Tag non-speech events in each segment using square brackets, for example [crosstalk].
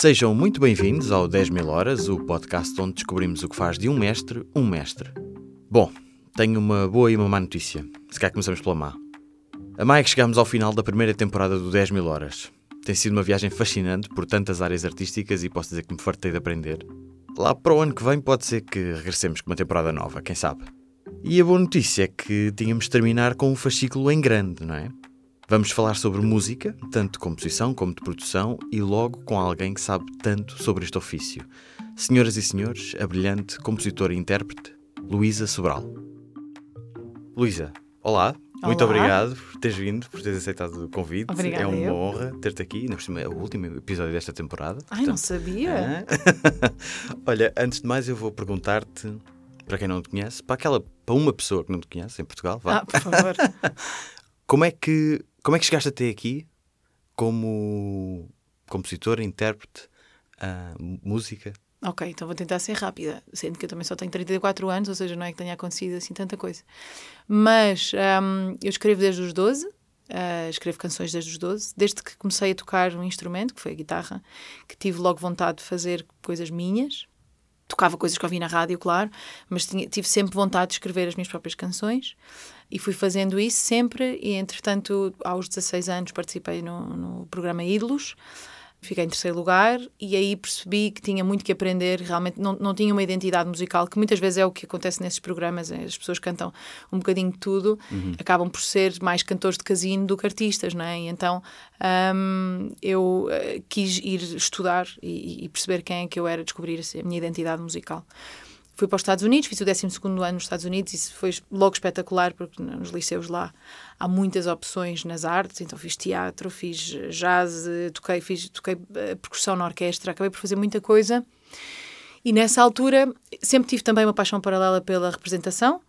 Sejam muito bem-vindos ao 10 mil horas, o podcast onde descobrimos o que faz de um mestre um mestre. Bom, tenho uma boa e uma má notícia. Se calhar começamos pela má. A má é que chegamos ao final da primeira temporada do 10 mil horas. Tem sido uma viagem fascinante por tantas áreas artísticas e posso dizer que me fartei de aprender. Lá para o ano que vem pode ser que regressemos com uma temporada nova, quem sabe. E a boa notícia é que tínhamos de terminar com um fascículo em grande, não é? Vamos falar sobre música, tanto de composição como de produção, e logo com alguém que sabe tanto sobre este ofício. Senhoras e senhores, a brilhante compositora e intérprete, Luísa Sobral. Luísa, olá. Olá. Muito obrigado por teres vindo, por teres aceitado o convite. Obrigada, é uma eu. honra ter-te aqui. Cima, é o último episódio desta temporada. Ai, não portanto, sabia. Hã? [laughs] Olha, antes de mais eu vou perguntar-te, para quem não te conhece, para aquela, para uma pessoa que não te conhece em Portugal, vá, Ah, por favor. [laughs] como é que como é que chegaste até aqui como compositor, intérprete, ah, música? ok, então vou tentar ser rápida, sendo que eu também só tenho 34 anos, ou seja, não é que tenha acontecido assim tanta coisa. Mas hum, eu escrevo desde os 12, ah, escrevo canções desde os 12, desde que comecei a tocar um instrumento, que foi a guitarra, que tive logo vontade de fazer coisas minhas. Tocava coisas que ouvi na rádio, claro, mas tinha- tive sempre vontade de escrever as minhas próprias canções e fui fazendo isso sempre. E entretanto, aos 16 anos, participei no, no programa Ídolos, fiquei em terceiro lugar e aí percebi que tinha muito que aprender. Realmente não, não tinha uma identidade musical, que muitas vezes é o que acontece nesses programas. é, As pessoas cantam um bocadinho de tudo, acabam por ser mais cantores de casino do que artistas, não é? E então hum, eu eh, quis ir estudar e, e perceber quem é que eu era, descobrir a minha identidade musical. Fui para os Estados Unidos, fiz o 12 ano nos Estados Unidos e isso foi logo espetacular porque nos liceus lá há muitas opções nas artes, então fiz teatro, fiz jazz, toquei, fiz, toquei eh, percussão na orquestra, acabei por fazer muita coisa. E nessa altura sempre tive também uma paixão paralela pela representação,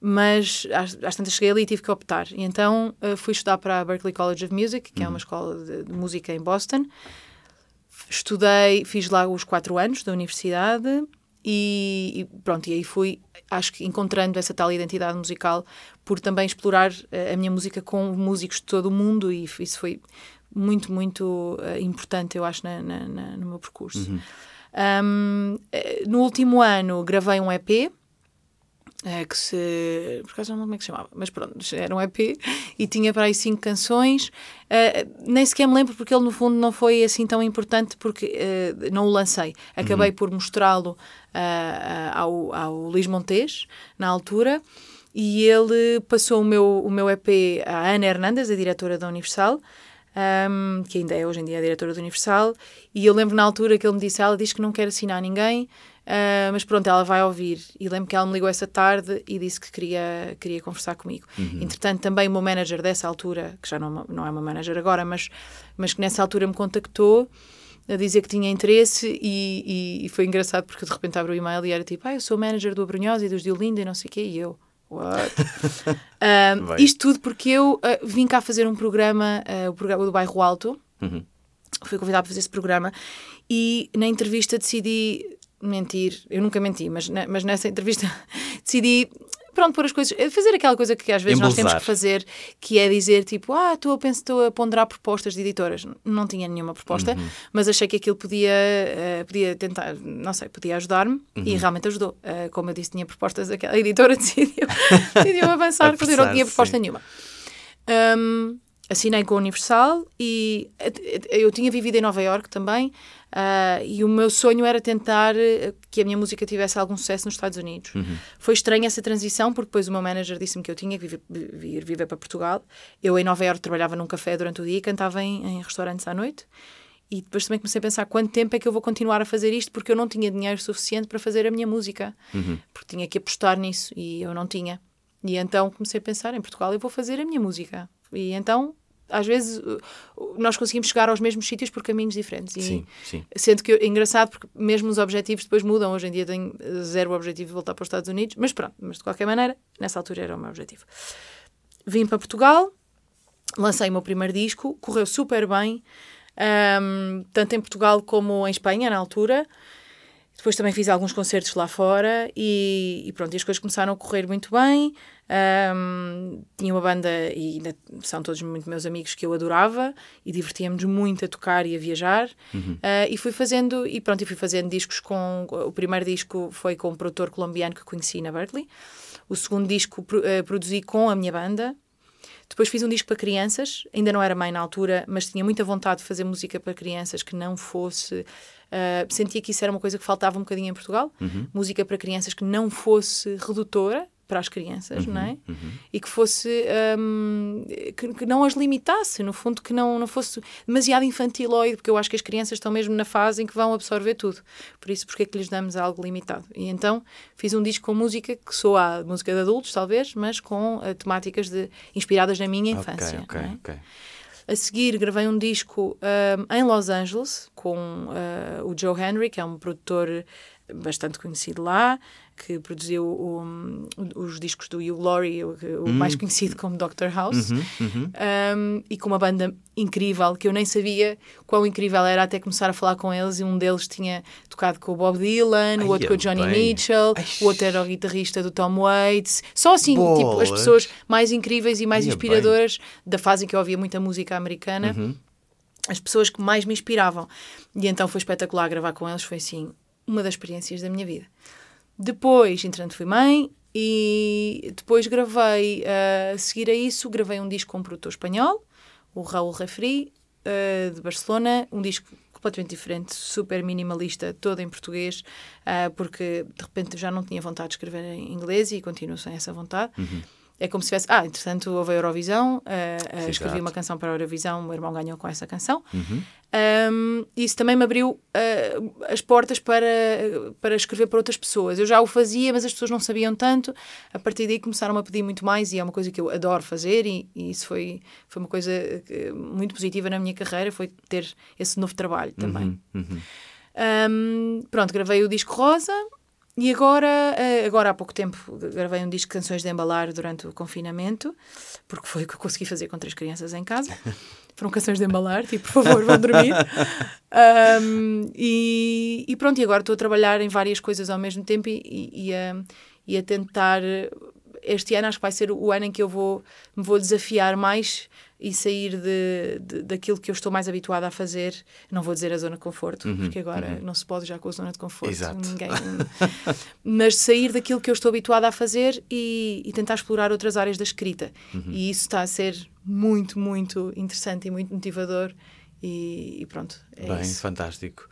mas às, às tantas cheguei ali e tive que optar. E então eh, fui estudar para a Berklee College of Music, que é uma escola de, de música em Boston. Estudei, fiz lá os quatro anos da universidade e, e pronto, e aí fui, acho que encontrando essa tal identidade musical por também explorar eh, a minha música com músicos de todo o mundo e isso foi muito, muito eh, importante, eu acho, na, na- na- no meu percurso. Um, eh, no último ano gravei um EP eh, que se. Por acaso não lembro como é que se chamava, mas pronto, era um EP e tinha para aí cinco canções. Eh, nem sequer me lembro porque ele, no fundo, não foi assim tão importante porque eh, não o lancei. Acabei por mostrá-lo ah, ao, ao Luís Montes, na altura, e ele passou o meu, o meu EP à Ana Hernandes, a diretora da Universal. um, que ainda é hoje em dia a diretora da Universal, e eu lembro na altura que ele me disse: ela diz que não quer assinar ninguém, ah, mas pronto, ela vai ouvir. E lembro que ela me ligou essa tarde e disse que queria, queria conversar comigo. Entretanto, também o meu manager dessa altura, que já não, é não é uma manager agora, mas, mas que nessa altura me contactou a dizer que tinha interesse e, e- e foi engraçado porque de repente abre o e-mail e era tipo, ah, eu sou manager do Abrunhosa e dos Diolinda e não sei o quê, e eu, what? [laughs] Vai. isto tudo porque eu ah, vim cá fazer um programa, o programa do Bairro Alto, Uhum. fui convidada para fazer esse programa e na entrevista decidi mentir, eu nunca menti, mas, mas nessa entrevista [laughs] decidi pronto, pôr as coisas, fazer aquela coisa que às vezes nós temos que fazer, que é dizer tipo, ah, estou a, pensar, estou a ponderar propostas de editoras. Não tinha nenhuma proposta, mas achei que aquilo podia, eh, podia tentar, não sei, podia ajudar-me e realmente ajudou. Eh, como eu disse, tinha propostas, aquela [laughs] editora [laughs] decidiu, decidiu avançar quando eu não tinha proposta sim. nenhuma. Um, assinei com a Universal e eu tinha vivido em Nova York também ah, e o meu sonho era tentar eh, que a minha música tivesse algum sucesso nos Estados Unidos. Foi estranha essa transição porque depois o meu manager disse-me que eu tinha que viver, vir viver para Portugal. Eu em Nova York trabalhava num café durante o dia e cantava em, em restaurantes à noite. E depois também comecei a pensar quanto tempo é que eu vou continuar a fazer isto porque eu não tinha dinheiro suficiente para fazer a minha música. Porque tinha que apostar nisso e eu não tinha. E então comecei a pensar, em Portugal eu vou fazer a minha música. E então, às vezes, uh, uh, nós conseguimos chegar aos mesmos sítios por caminhos diferentes. E Sim, sim. Sendo que é engraçado porque mesmo os objetivos depois mudam. Hoje em dia tenho uh, zero objetivo de voltar para os Estados Unidos, mas pronto, mas de qualquer maneira, nessa altura era o meu objetivo. Vim para Portugal, lancei o meu primeiro disco, correu super bem, ahm, tanto em Portugal como em Espanha, na altura. Depois também fiz alguns concertos lá fora e, e pronto, e as coisas começaram a correr muito bem. Um, tinha uma banda e ainda são todos muito meus amigos que eu adorava e divertíamos muito a tocar e a viajar. Uhum. Uh, e fui fazendo, e pronto, e fui fazendo discos com. O primeiro disco foi com um produtor colombiano que conheci na Berkeley. O segundo disco uh, produzi com a minha banda. Depois fiz um disco para crianças, ainda não era mãe na altura, mas tinha muita vontade de fazer música para crianças que não fosse Uh, sentia que isso era uma coisa que faltava um bocadinho em Portugal. Uhum. Música para crianças que não fosse redutora para as crianças, uhum, não é? Uhum. E que fosse um, que, que, não as limitasse, no fundo, que não, não fosse demasiado infantiloide, porque eu acho que as crianças estão mesmo na fase em que vão absorver tudo. Por isso, porque é que lhes damos algo limitado? E então fiz um disco com música que soa a música de adultos, talvez, mas com uh, temáticas de, inspiradas na minha infância. É? A seguir, gravei um disco um, em Los Angeles com uh, o Joe Henry, que é um produtor bastante conhecido lá, que produziu o, os discos do Hugh Laurie, o, o hum. mais conhecido como Dr. House, uhum, uhum. Um, e com uma banda incrível, que eu nem sabia quão incrível era até começar a falar com eles, e um deles tinha tocado com o Bob Dylan, Ai, o outro com o Johnny bem. Mitchell, Ai, o outro era o guitarrista do Tom Waits, só assim, Bolas. tipo, as pessoas mais incríveis e mais Ai, inspiradoras bem. da fase em que eu ouvia muita música americana. Uhum. As pessoas que mais me inspiravam. E então foi espetacular gravar com eles, foi assim, uma das experiências da minha vida. Depois, entretanto, fui mãe e depois gravei, uh, a seguir a isso, gravei um disco com um produtor espanhol, o Raul Refri, uh, de Barcelona, um disco completamente diferente, super minimalista, todo em português, uh, porque de repente já não tinha vontade de escrever em inglês e continuo sem essa vontade. Uhum é como se tivesse. Ah, entretanto, houve a Eurovisão, uh, uh, escrevi uma canção para a Eurovisão, o meu irmão ganhou com essa canção. Uhum. Um, isso também me abriu uh, as portas para, para escrever para outras pessoas. Eu já o fazia, mas as pessoas não sabiam tanto. A partir daí começaram a pedir muito mais, e é uma coisa que eu adoro fazer, e, e isso foi, foi uma coisa muito positiva na minha carreira, foi ter esse novo trabalho também. Uhum. Uhum. Um, pronto, gravei o disco Rosa. E agora, eh, agora há pouco tempo, gravei um disco de canções de embalar durante o confinamento, porque foi o que eu consegui fazer com três crianças em casa. [laughs] Foram canções de embalar, tipo, por favor, vão dormir. [laughs] Um, e, e, pronto, e agora estou a trabalhar em várias coisas ao mesmo tempo e, e, e, a, e a tentar. Este ano acho que vai ser o ano em que eu vou, me vou desafiar mais e sair de, de, daquilo que eu estou mais habituada a fazer. Não vou dizer a zona de conforto, uhum, porque agora uhum. não se pode já com a zona de conforto. Exato. Ninguém, [laughs] mas sair daquilo que eu estou habituada a fazer e, e tentar explorar outras áreas da escrita. Uhum. E isso está a ser muito, muito interessante e muito motivador. E, e pronto, é Bem, isso. fantástico.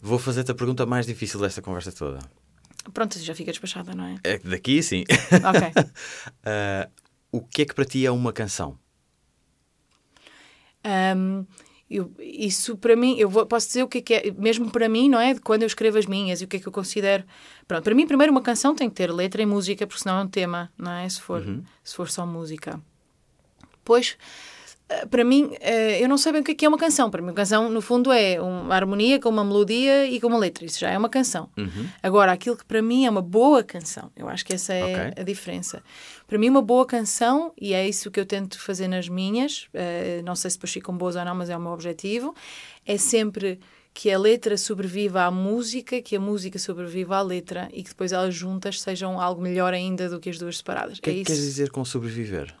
Vou fazer-te a pergunta mais difícil desta conversa toda. Pronto, já fica despachada, não é? é daqui sim. Ok. uh, [laughs] o que é que para ti é uma canção? Um, eu, isso para mim, eu vou, posso dizer o que é, que é, mesmo para mim, não é? Quando eu escrevo as minhas e o que é que eu considero. Pronto, para mim, primeiro, uma canção tem que ter letra e música, porque senão é um tema, não é? Se for, uhum. se for só música. Depois eh, para mim, eh, eu não sei bem o que é, é uma canção. Para mim, uma canção, no fundo, é uma harmonia com uma melodia e com uma letra. Isso já é uma canção. Uhum. Agora, aquilo que para mim é uma boa canção, eu acho que essa é okay. a diferença. Para mim, uma boa canção, e é isso que eu tento fazer nas minhas, eh, não sei se depois ficam boas ou não, mas é o meu objetivo, é sempre que a letra sobreviva à música, que a música sobreviva à letra e que depois elas juntas sejam algo melhor ainda do que as duas separadas. O que é, que queres dizer com sobreviver?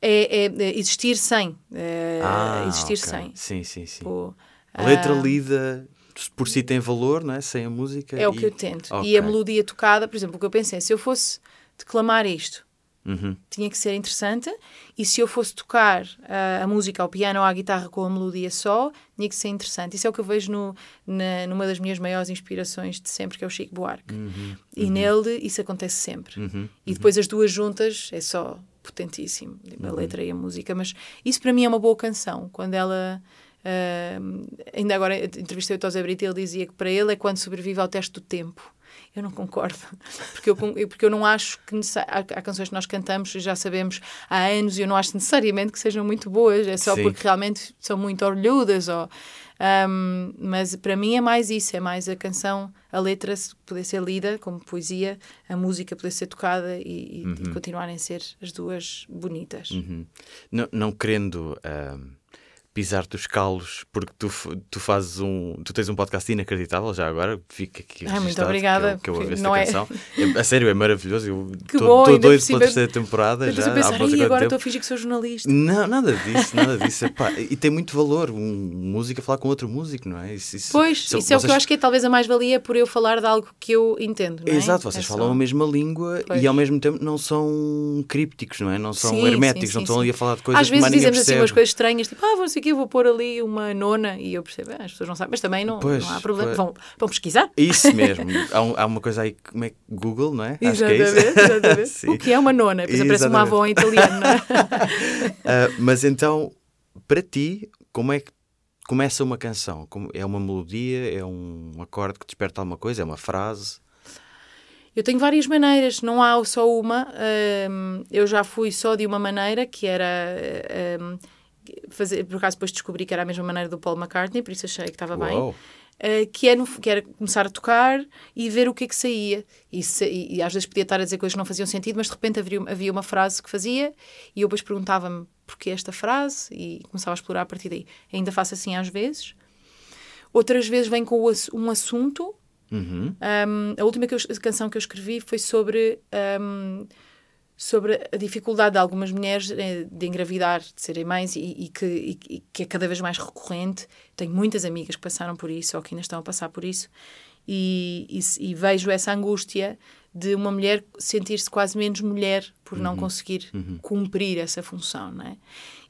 é, é, existir sem. É, ah, existir okay. sem. Sim, sim, sim. Pô, a letra uh, lida por si tem valor, não é? Sem a música. É e... o que eu tento. Okay. E a melodia tocada, por exemplo, o que eu pensei, se eu fosse declamar isto, uhum. tinha que ser interessante, e se eu fosse tocar uh, a música ao piano ou à guitarra com a melodia só, tinha que ser interessante. Isso é o que eu vejo no, na, numa das minhas maiores inspirações de sempre, que é o Chico Buarque. Uhum. E uhum. nele isso acontece sempre. Uhum. E depois as duas juntas é só potentíssimo, tipo, a uhum. letra e a música, mas isso para mim é uma boa canção, quando ela... Uh, ainda agora entrevistei o Tosé Brito e ele dizia que para ele é quando sobrevive ao teste do tempo. Eu não concordo, [laughs] porque eu, porque eu não acho que há, há, canções que nós cantamos e já sabemos há anos e eu não acho necessariamente que sejam muito boas, é só Sim. porque realmente são muito orlhudas ou um, mas para mim é mais isso, é mais a canção, a letra poder ser lida como poesia, a música poder ser tocada e, uhum. e continuarem a ser as duas bonitas. Uhum. Não, não, querendo uh, pisar-te os calos porque tu, tu fazes um. Tu tens um podcast inacreditável já agora. Fica aqui. Ai, muito obrigada, Que eu, que eu ouvi não é- esta canção. É, a sério, é maravilhoso. Eu [laughs] estou doido pela cima- terceira temporada. Eu já, a pensar, não sei "Ai, quanto agora tempo." estou a fingir que sou jornalista. Não, nada disso, nada disso. Epá, e tem muito valor um músico a falar com outro músico, não é? Isso, isso- Pois, isso é o que eu acho que é talvez a mais-valia por eu falar de algo que eu entendo, não é? Exato, vocês É falam só- a mesma língua Pois. e ao mesmo tempo não são crípticos, não é? Não são Sim, herméticos, sim, não sim, estão sim. ali a falar de coisas Às que vezes dizemos assim umas coisas estranhas, tipo, ah, não sei eu vou pôr ali uma nona, e eu percebo, ah, as pessoas não sabem, mas também não, Pois, não há problema, pois. vão, vão pesquisar. Isso [laughs] mesmo. há, um- há uma coisa aí, como é que Google, não é? Acho que é isso. Exatamente, exatamente. [laughs] O que é uma nona? Depois aparece uma Exatamente. avó em italiano, não é? [laughs] Ah, mas então, para ti, como é que começa uma canção? É uma melodia? É um acorde que desperta alguma coisa? É uma frase? Eu tenho várias maneiras, não há só uma. Eu já fui só de uma maneira, que era fazer. Por acaso depois descobri que era a mesma maneira do Paul McCartney, por isso achei que estava bem. Uh, que, é no- que era começar a tocar e ver o que é que saía. E, sa- e- às vezes podia estar a dizer coisas que não faziam sentido, mas de repente havia, havia uma frase que fazia e eu depois perguntava-me porquê esta frase e começava a explorar a partir daí. Ainda faço assim às vezes. Outras vezes vem com um assunto. Uhum. Um, a última que eu- canção que eu escrevi foi sobre, um, sobre a dificuldade de algumas mulheres eh, de engravidar, de serem mães e, e que, e- que é cada vez mais recorrente. Tenho muitas amigas que passaram por isso ou que ainda estão a passar por isso. E, e vejo essa angústia de uma mulher sentir-se quase menos mulher por não conseguir cumprir essa função, não é?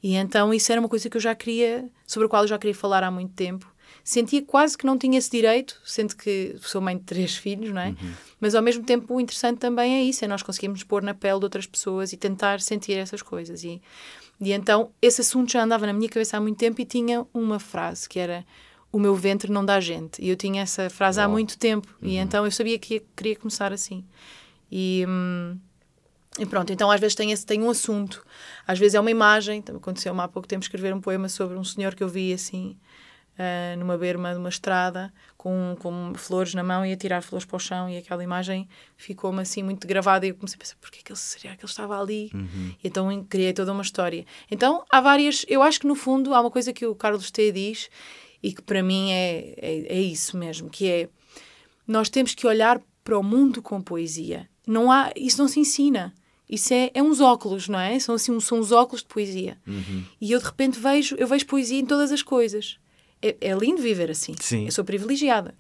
E então isso era uma coisa que eu já queria, sobre a qual eu já queria falar há muito tempo. Sentia quase que não tinha esse direito, sendo que sou mãe de três filhos, não é? Mas ao mesmo tempo o interessante também é isso, é nós conseguirmos pôr na pele de outras pessoas e tentar sentir essas coisas. E, e então esse assunto já andava na minha cabeça há muito tempo e tinha uma frase que era o meu ventre não dá gente. E eu tinha essa frase há Uau. muito tempo e então eu sabia que ia- queria começar assim. E, hum, e pronto, então às vezes tem, esse, tem um assunto, às vezes é uma imagem. Aconteceu-me há pouco tempo escrever um poema sobre um senhor que eu vi assim, ah, numa berma de uma estrada, com, com flores na mão e a tirar flores para o chão, e aquela imagem ficou-me assim muito gravada. E eu comecei a pensar, porquê que ele, será que ele estava ali? E então criei toda uma história. Então há várias, eu acho que no fundo há uma coisa que o Carlos T diz, e que para mim é, é, é isso mesmo, que é nós temos que olhar para o mundo com poesia. Não há, isso não se ensina. Isso é, é uns óculos, não é? São assim, são os óculos de poesia. E eu de repente vejo, eu vejo poesia em todas as coisas. É, é lindo viver assim. Sim. Eu sou privilegiada.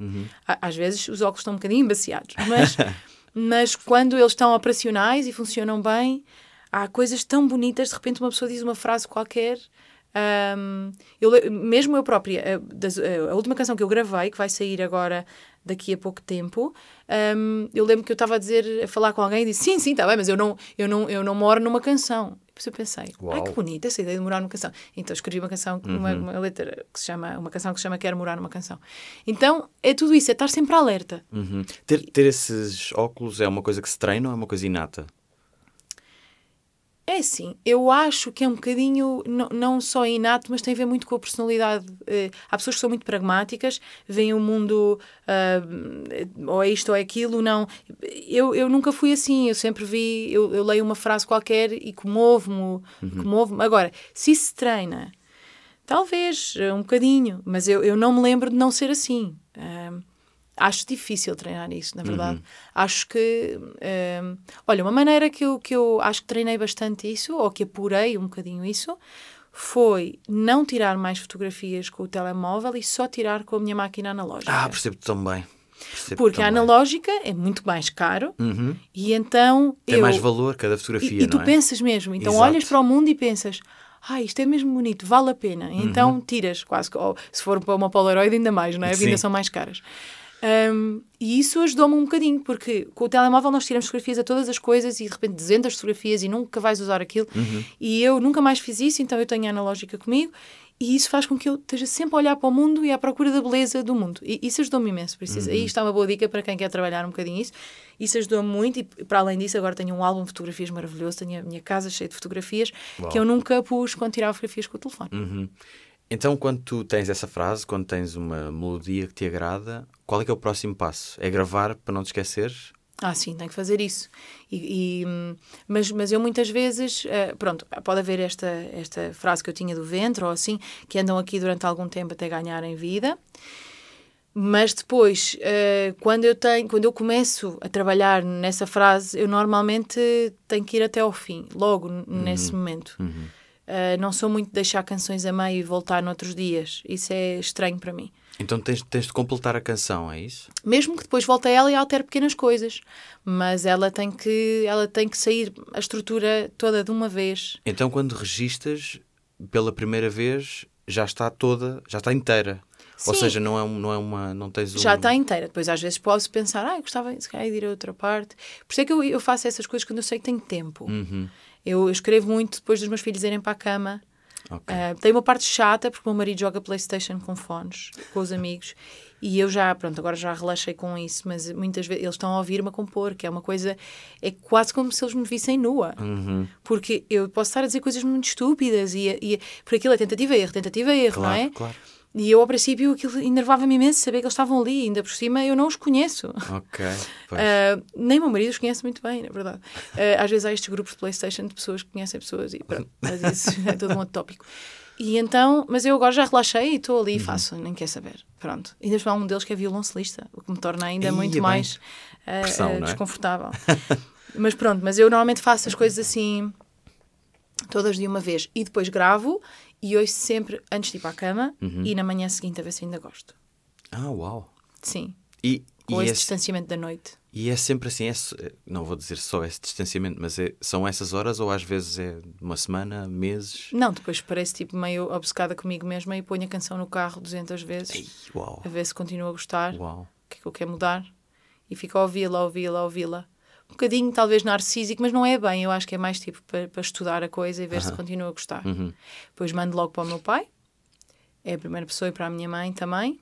Á- Às vezes os óculos estão um bocadinho embaciados, mas, [laughs] mas quando eles estão operacionais e funcionam bem, há coisas tão bonitas. De repente uma pessoa diz uma frase qualquer. Ahm, eu, mesmo eu própria, a, das- a última canção que eu gravei, que vai sair agora daqui a pouco tempo, ahm, eu lembro que eu estava a dizer, a falar com alguém e disse: Sim, sim, está bem, mas eu não, eu, não, eu não moro numa canção. Depois eu pensei: Ai Uau. que bonita essa ideia de morar numa canção. Então escrevi uma canção, uma, uma letra que se chama, uma canção que se chama Quero Morar numa Canção. Então é tudo isso, é estar sempre alerta. Uhum. Ter, ter esses óculos é uma coisa que se treina ou é uma coisa inata? É assim, eu acho que é um bocadinho, não, só inato, mas tem a ver muito com a personalidade. Eh, há pessoas que são muito pragmáticas, veem o mundo ah, ou é isto ou é aquilo, não. Eu, eu nunca fui assim, eu sempre vi, eu, eu leio uma frase qualquer e comovo-me, comovo-me. Agora, se isso se treina, talvez, eh, um bocadinho, mas eu, eu não me lembro de não ser assim. Ah, acho difícil treinar isso, na verdade. Acho que. hum, olha, uma maneira que eu, que eu acho que treinei bastante isso, ou que apurei um bocadinho isso, foi não tirar mais fotografias com o telemóvel e só tirar com a minha máquina analógica. Ah, percebo-te tão bem. Percebo-te Porque a tão bem. analógica é muito mais caro Uhum. e então. Tem eu, mais valor cada fotografia, e, e tu é? pensas mesmo, então Exato. olhas para o mundo e pensas, ah, isto é mesmo bonito, vale a pena. Uhum. Então tiras, quase que, ou se for para uma Polaroid, ainda mais, não é? Ainda são mais caras. Um, e isso ajudou-me um bocadinho, porque com o telemóvel nós tiramos fotografias a todas as coisas e de repente 200 fotografias e nunca vais usar aquilo. Uhum. E eu nunca mais fiz isso, então eu tenho a analógica comigo. E isso faz com que eu esteja sempre a olhar para o mundo e à procura da beleza do mundo. E isso ajudou-me imenso. Por isso, Uhum. Aí está uma boa dica para quem quer trabalhar um bocadinho isso. Isso ajudou-me muito. E para além disso, agora tenho um álbum de fotografias maravilhoso. Tenho a minha casa cheia de fotografias Uau. que eu nunca pus quando tirava fotografias com o telefone. Uhum. Então, quando tu tens essa frase, quando tens uma melodia que te agrada, qual é que é o próximo passo? É gravar para não te esqueceres? Ah, sim, tem que fazer isso. E, e, mas, mas eu muitas vezes, uh, pronto, pode haver esta, esta frase que eu tinha do ventre ou assim, que andam aqui durante algum tempo até ganharem vida. Mas depois, uh, quando, eu tenho, quando eu começo a trabalhar nessa frase, eu normalmente tenho que ir até ao fim, logo uhum. nesse momento. Uhum. Uh, não sou muito de deixar canções a meio e voltar noutros dias. Isso é estranho para mim. Então tens, tens de completar a canção, é isso? Mesmo que depois volte a ela e altere pequenas coisas. Mas ela tem que, ela tem que sair a estrutura toda de uma vez. Então quando registas pela primeira vez, já está toda, já está inteira. Sim. Ou seja, não é, não é uma. Não tens um... Já está inteira. Depois, às vezes, posso pensar, ah, gostava se calhar, de ir a outra parte. Por isso é que eu, eu faço essas coisas quando eu sei que tenho tempo. Uhum. Eu, eu, escrevo muito depois dos meus filhos irem para a cama. Okay. Uh, tem uma parte chata, porque o meu marido joga PlayStation com fones, com os amigos. E eu já, pronto, agora já relaxei com isso, mas muitas vezes eles estão a ouvir-me a compor, que é uma coisa, é quase como se eles me vissem nua. Uhum. Porque eu posso estar a dizer coisas muito estúpidas e, e por aquilo é tentativa e erro, tentativa e erro, claro, não é? Claro. E eu, ao princípio, aquilo enervava-me imenso saber que eles estavam ali, ainda por cima eu não os conheço. Ok. [laughs] Uh, nem meu marido os conhece muito bem, na verdade. Uh, às vezes há estes grupos de PlayStation de pessoas que conhecem pessoas e pronto, mas isso é todo um outro tópico. E então, mas eu agora já relaxei e estou ali e uhum. faço, nem quer saber. Pronto. E ainda há um deles que é violoncelista, o que me torna ainda muito bem. mais uh, Pressão, é? desconfortável. [laughs] mas pronto, mas eu normalmente faço as coisas assim todas de uma vez e depois gravo e ouço sempre antes de ir para a cama uhum. e na manhã seguinte a ver se ainda gosto. Ah, uau! Sim. E, Com e esse, distanciamento da noite. E é sempre assim, é, não vou dizer só esse distanciamento, mas é, são essas horas ou às vezes é uma semana, meses? Não, depois parece tipo meio obcecada comigo mesma e ponho a canção no carro 200 vezes Ei, uau. a ver se continua a gostar, uau. o que é que eu quero mudar e fico a ouvi-la, ouvi-la, ouvi-la um bocadinho talvez narcísico, mas não é bem. Eu acho que é mais tipo para, para estudar a coisa e ver se continua a gostar. Uh uhum. Depois mando logo para o meu pai, é a primeira pessoa, e para a minha mãe também.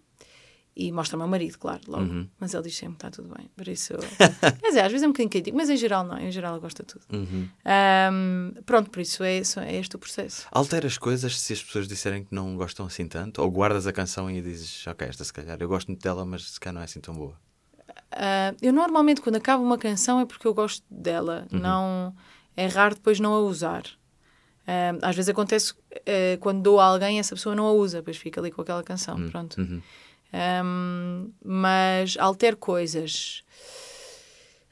E mostra ao meu marido, claro, logo. Uh uhum. Mas ele diz sempre que está tudo bem. Por isso. [laughs] quer dizer, às vezes é um bocadinho crítico, mas em geral não. Em geral ele gosta de tudo. Um, uhum. pronto, por isso é, é este o processo. Alteras coisas se as pessoas disserem que não gostam assim tanto? Ou guardas a canção e dizes, ok, esta se calhar eu gosto muito dela, mas se calhar não é assim tão boa? Uh, eu normalmente, quando acabo uma canção, é porque eu gosto dela. Uhum. Não, é raro depois não a usar. Uh, às vezes acontece uh, quando dou a alguém, essa pessoa não a usa, depois fica ali com aquela canção. Uhum. Pronto. Uhum. Um, mas altero coisas.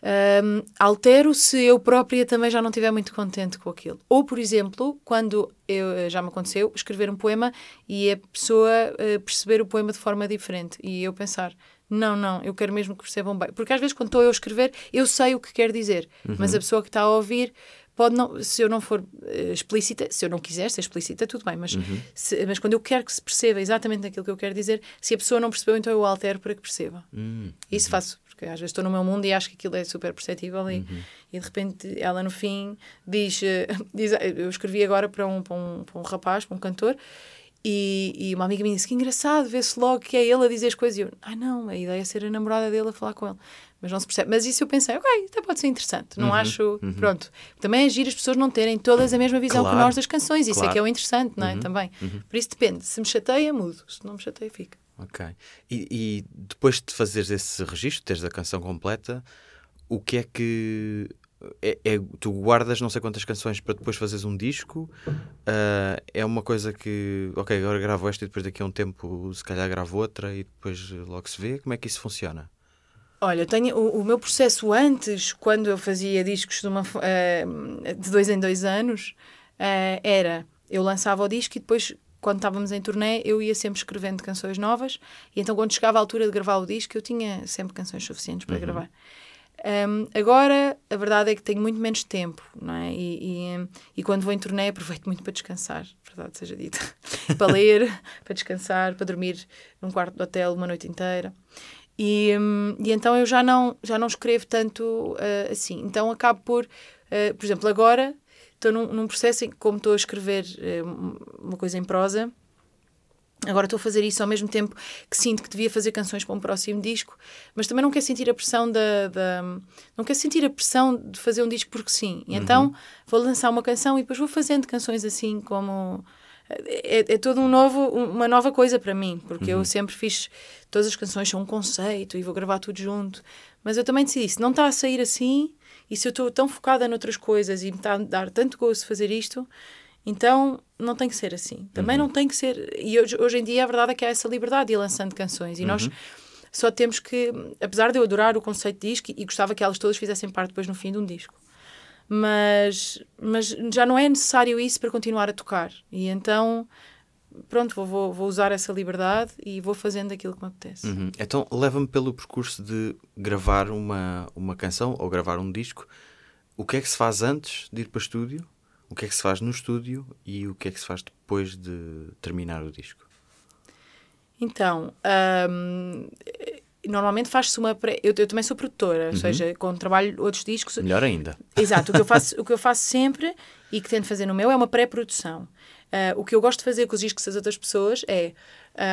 Um, altero se eu própria também já não estiver muito contente com aquilo. Ou, por exemplo, quando eu, já me aconteceu escrever um poema e a pessoa uh, perceber o poema de forma diferente e eu pensar, não, não, eu quero mesmo que percebam bem. Porque às vezes, quando estou eu a escrever, eu sei o que quer dizer, uhum. mas a pessoa que está a ouvir pode não, se eu não for uh, explícita, se eu não quiser ser explícita, tudo bem, mas, uhum. se, mas quando eu quero que se perceba exatamente aquilo que eu quero dizer, se a pessoa não percebeu, então eu altero para que perceba. Uhum. Isso faço, porque às vezes estou no meu mundo e acho que aquilo é super perceptível e, uhum. e de repente ela no fim diz, uh, [laughs] diz eu escrevi agora para um, para um, para um rapaz, para um cantor, e, e, uma amiga minha disse que engraçado, vê-se logo que é ele a dizer as coisas. E eu, ai ah, não, a ideia é ser a namorada dele a falar com ele. Mas não se percebe. Mas isso eu pensei, ok, até pode ser interessante. Não uhum, acho. Uhum. Pronto. Também é giro as pessoas não terem todas a mesma visão claro, que nós das canções. Isso claro. é que é o interessante, não é? Uhum, Também. Uhum. Por isso depende. Se me chateia, mudo. Se não me chateia, fica. Ok. E, e depois de fazeres esse registro, teres a canção completa, o que é que é, é, tu guardas não sei quantas canções para depois fazeres um disco. Uh, é uma coisa que, ok, agora gravo esta e depois daqui a um tempo se calhar gravo outra e depois logo se vê. Como é que isso funciona? Olha, tenho, o, o meu processo antes, quando eu fazia discos de, uma, uh, de dois em dois anos, uh, era eu lançava o disco e depois, quando estávamos em turnê, eu ia sempre escrevendo canções novas. E então, quando chegava a altura de gravar o disco, eu tinha sempre canções suficientes para uhum. gravar. Um, agora, a verdade é que tenho muito menos tempo, não é? E, e, e, quando vou em turnê, aproveito muito para descansar, verdade seja dita. [laughs] para ler, para descansar, para dormir num quarto de hotel uma noite inteira. E, um, e então eu já não, já não escrevo tanto uh, assim. Então acabo por, uh, por exemplo, agora estou num, num processo em que, como estou a escrever uh, uma coisa em prosa, Agora estou a fazer isso ao mesmo tempo que sinto que devia fazer canções para um próximo disco, mas também não quero sentir a pressão da, da não quero sentir a pressão de fazer um disco porque sim. E então uhum. vou lançar uma canção e depois vou fazendo canções assim como é, é todo um novo, uma nova coisa para mim, porque uhum. eu sempre fiz todas as canções são um conceito e vou gravar tudo junto, Mas eu também decidi, se não está a sair assim, e se eu estou tão focada noutras coisas e me está a dar tanto gosto fazer isto, então não tem que ser assim. Também uhum. não tem que ser. E hoje, hoje em dia a verdade é que há essa liberdade de ir lançando canções. E uhum. nós só temos que, apesar de eu adorar o conceito de disco e gostava que elas todas fizessem parte depois no fim de um disco. Mas, mas já não é necessário isso para continuar a tocar. E então pronto, vou, vou, vou, usar essa liberdade e vou fazendo aquilo que me apetece. Uhum. Então, leva-me pelo percurso de gravar uma, uma canção ou gravar um disco. O que é que se faz antes de ir para o estúdio? O que é que se faz no estúdio? E o que é que se faz depois de terminar o disco? Então, hum, normalmente faz-se uma pré... eu, eu, também sou produtora, uhum. ou seja, quando trabalho outros discos. Melhor ainda. Exato, o que eu faço, o que eu faço sempre e que tento fazer no meu é uma pré-produção. Uh, o que eu gosto de fazer com os discos das outras pessoas é,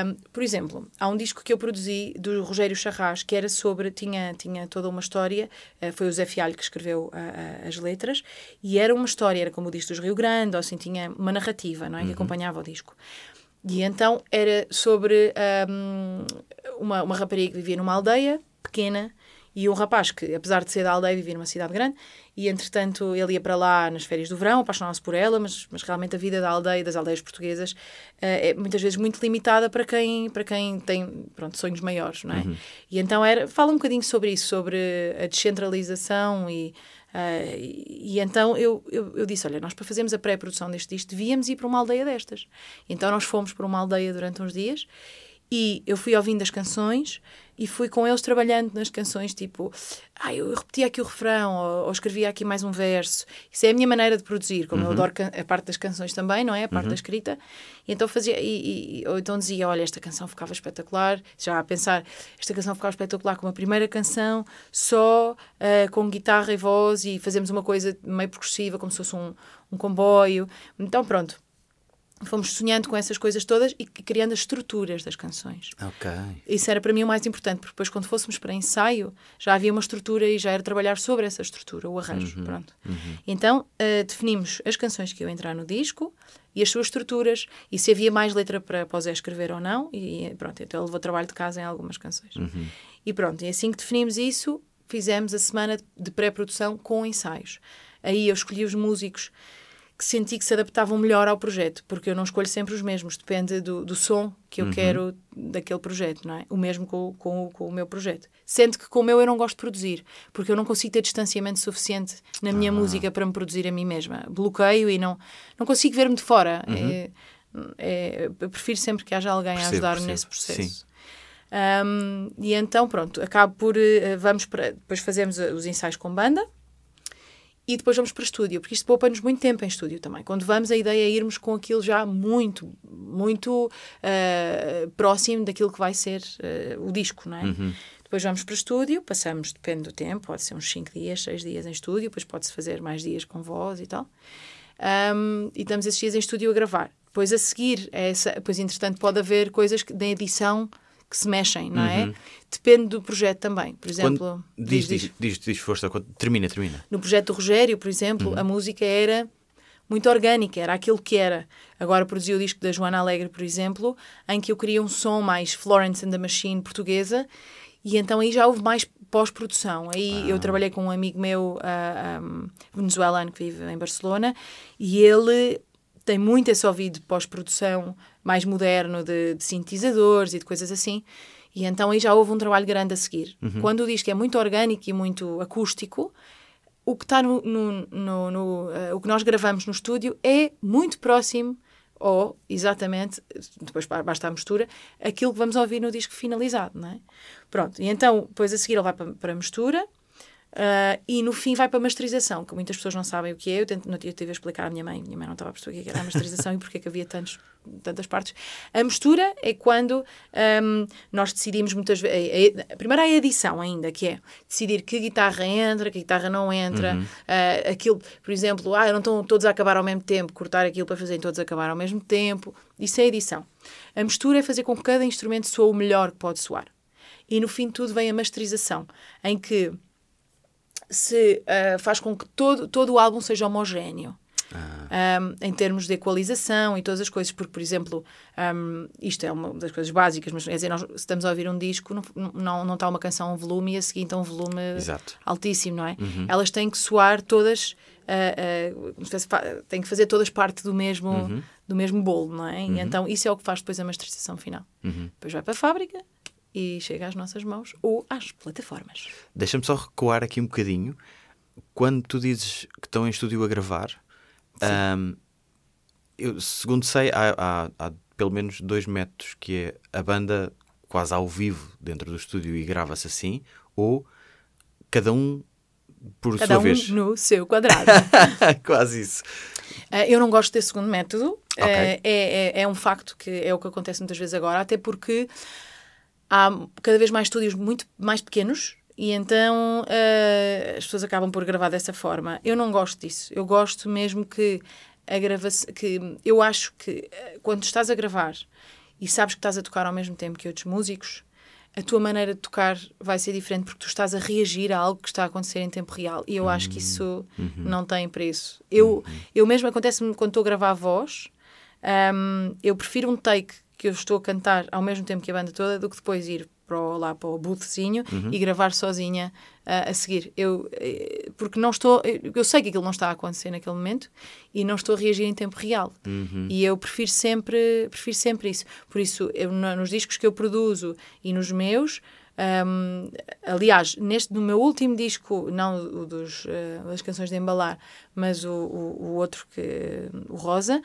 um, por exemplo, há um disco que eu produzi do Rogério Charras que era sobre, tinha, tinha toda uma história, uh, foi o Zé Fialho que escreveu uh, as letras, e era uma história, era como o disco dos Rio Grande, ou assim, tinha uma narrativa não é, uhum. que acompanhava o disco. E então era sobre um, uma, uma rapariga que vivia numa aldeia pequena e um rapaz que, apesar de ser da aldeia, vivia numa cidade grande, e entretanto ele ia para lá nas férias do verão, apaixonava-se por ela, mas, mas realmente a vida da aldeia, das aldeias portuguesas, uh, é muitas vezes muito limitada para quem, para quem tem pronto, sonhos maiores, não é? Uhum. E então era, fala um bocadinho sobre isso, sobre a descentralização e. Uh, e, e, então eu, eu, eu, disse: Olha, nós para fazermos a pré-produção deste disco devíamos ir para uma aldeia destas. Então nós fomos para uma aldeia durante uns dias e eu fui ouvindo as canções e fui com eles trabalhando nas canções, tipo, ah, eu repetia aqui o refrão, ou, ou, escrevia aqui mais um verso. Isso é a minha maneira de produzir, como uhum. eu adoro a parte das canções também, não é? A parte uhum. da escrita. E então fazia, e, e, ou então dizia, olha, esta canção ficava espetacular, já a pensar, esta canção ficava espetacular como a primeira canção, só uh, com guitarra e voz, e fazemos uma coisa meio progressiva, como se fosse um, um comboio. Então, pronto fomos sonhando com essas coisas todas e criando as estruturas das canções. Ok. Isso era para mim o mais importante, porque depois quando fôssemos para ensaio já havia uma estrutura e já era trabalhar sobre essa estrutura, o arranjo, uhum, pronto. Uhum. Então uh, definimos as canções que iam entrar no disco e as suas estruturas e se havia mais letra para, Zé escrever ou não e pronto, então ele levou trabalho de casa em algumas canções. Uhum. E pronto, e assim que definimos isso, fizemos a semana de pré-produção com ensaios. Aí eu escolhi os músicos que senti que se adaptavam melhor ao projeto, porque eu não escolho sempre os mesmos, depende do, do som que eu uhum. quero daquele projeto, não é? O mesmo com, com, com, o meu projeto. Sendo que com o meu eu não gosto de produzir, porque eu não consigo ter distanciamento suficiente na minha ah. música para me produzir a mim mesma. Bloqueio e não, não consigo ver-me de fora. Uhum. É, é, eu prefiro sempre que haja alguém percebo, a ajudar-me nesse processo. Um, e então, pronto, acabo por. Uh, vamos para. Depois fazemos os ensaios com banda e depois vamos para o estúdio, porque isto poupa-nos muito tempo em estúdio também. Quando vamos, a ideia é irmos com aquilo já muito, muito uh, próximo daquilo que vai ser uh, o disco, não é? Uhum. Depois vamos para o estúdio, passamos, depende do tempo, pode ser uns 5 dias, 6 dias em estúdio, depois pode-se fazer mais dias com voz e tal. Um, e estamos esses dias em estúdio a gravar. Depois a seguir, essa, depois entretanto pode haver coisas que, da edição que se mexem, não é? Uhum. Depende do projeto também. Por exemplo. Quando, diz, diz, diz, diz, força, termina, termina. No projeto do Rogério, por exemplo, uhum. a música era muito orgânica, era aquilo que era. Agora produzi o disco da Joana Alegre, por exemplo, em que eu queria um som mais Florence and the Machine portuguesa, e então aí já houve mais pós-produção. Aí ah. eu trabalhei com um amigo meu, uh, um, venezuelano, que vive em Barcelona, e ele tem muito esse ouvido pós-produção mais moderno de, de, sintetizadores e de coisas assim. E então aí já houve um trabalho grande a seguir. Uhum. Quando diz que é muito orgânico e muito acústico, o que está no, no, no, no uh, o que nós gravamos no estúdio é muito próximo ou exatamente depois basta a mistura aquilo que vamos ouvir no disco finalizado, não é? Pronto. E então depois a seguir ele vai para, para a mistura Uh, e no fim vai para a masterização, que muitas pessoas não sabem o que é. Eu, tento, dia tive a explicar à minha mãe, minha mãe não estava a perceber o que era a masterização [laughs] e porque é que havia tantos, tantas partes. A mistura é quando um, nós decidimos muitas vezes. Primeiro há a edição ainda, que é decidir que guitarra entra, que guitarra não entra. Uhum. Uh, aquilo, por exemplo, ah, não estão todos a acabar ao mesmo tempo, cortar aquilo para fazerem todos acabar ao mesmo tempo. Isso é edição. A mistura é fazer com que cada instrumento soe o melhor que pode soar. E no fim de tudo vem a masterização, em que se uh, faz com que todo, todo o álbum seja homogéneo. um, em termos de equalização e todas as coisas, porque, por exemplo, um, isto é uma das coisas básicas, mas quer dizer, nós, se estamos a ouvir um disco, não, não, não está uma canção a um volume e a seguinte a um volume Exato. altíssimo, não é? Elas têm que soar todas, uh, uh, têm que fazer todas parte do mesmo, do mesmo bolo, não é? E então isso é o que faz depois a masterização final. Depois vai para a fábrica e chega às nossas mãos ou às plataformas. Deixa-me só recuar aqui um bocadinho. Quando tu dizes que estão em estúdio a gravar, um, eu, segundo sei, há, há, há, pelo menos dois métodos, que é a banda quase ao vivo dentro do estúdio e grava-se assim, ou cada um por cada sua um vez. no seu quadrado. [laughs] quase isso. Uh, eu não gosto desse segundo método. Ok. Uh, é, é, é um facto que é o que acontece muitas vezes agora, até porque há cada vez mais estúdios muito mais pequenos e então uh, as pessoas acabam por gravar dessa forma. Eu não gosto disso. Eu gosto mesmo que a gravação. que Eu acho que uh, quando estás a gravar e sabes que estás a tocar ao mesmo tempo que outros músicos, a tua maneira de tocar vai ser diferente porque tu estás a reagir a algo que está a acontecer em tempo real. E eu acho que isso não tem preço. Eu, eu mesmo acontece-me quando estou a gravar a voz, um, eu prefiro um take que eu estou a cantar ao mesmo tempo que a banda toda do que depois ir para o, lá para o boothzinho e gravar sozinha uh, a seguir. Eu, eh, porque não estou, eu sei que aquilo não está a acontecer naquele momento e não estou a reagir em tempo real. E eu prefiro sempre, prefiro sempre isso. Por isso, eu, no- nos discos que eu produzo e nos meus, um, aliás, neste no meu último disco, não o dos, uh, das canções de embalar, mas o, o, o outro que o Rosa,